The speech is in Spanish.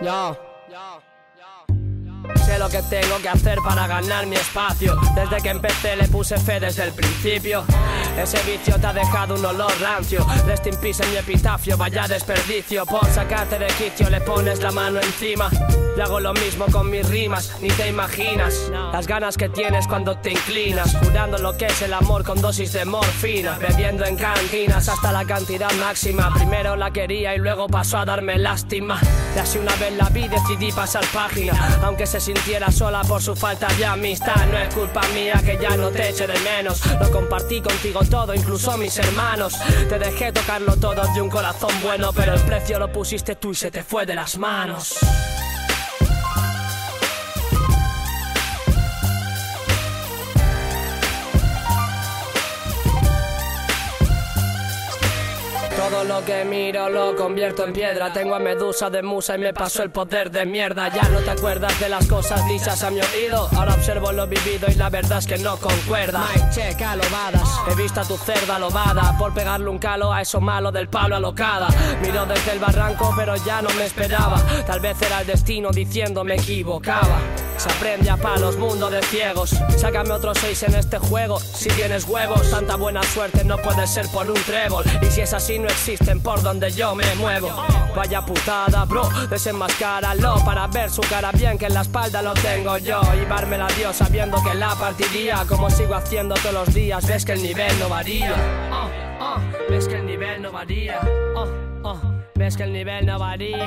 Yo. Sé lo que tengo que hacer para ganar mi espacio. Desde que empecé le puse fe desde el principio. Ese vicio te ha dejado un olor rancio. Rest in peace en mi epitafio, vaya desperdicio. Por sacarte de quicio le pones la mano encima. Y hago lo mismo con mis rimas, ni te imaginas. Las ganas que tienes cuando te inclinas. Curando lo que es el amor con dosis de morfina. Bebiendo en cantinas hasta la cantidad máxima. Primero la quería y luego pasó a darme lástima. Y así una vez la vi decidí pasar página. Aunque se sintiera sola por su falta de amistad. No es culpa mía que ya no te eche de menos. Lo compartí contigo todo, incluso mis hermanos. Te dejé tocarlo todo de un corazón bueno, pero el precio lo pusiste tú y se te fue de las manos. Lo que miro lo convierto en piedra. Tengo a Medusa de musa y me pasó el poder de mierda. Ya no te acuerdas de las cosas dichas a mi oído. Ahora observo lo vivido y la verdad es que no concuerda. Mike, checa, lobadas. He visto a tu cerda lobada por pegarle un calo a eso malo del palo alocada. Miro desde el barranco, pero ya no me esperaba. Tal vez era el destino diciendo me equivocaba. Se aprende a palos, mundo de ciegos. Sácame otros seis en este juego. Si tienes huevos, tanta buena suerte no puede ser por un trébol. Y si es así, no existen por donde yo me muevo. Vaya putada, bro, desenmascáralo para ver su cara bien que en la espalda lo tengo yo. Y darme la Dios sabiendo que la partiría. Como sigo haciendo todos los días, ves que el nivel no varía. Oh, oh, ves que el nivel no varía. Oh, ves que el nivel no varía.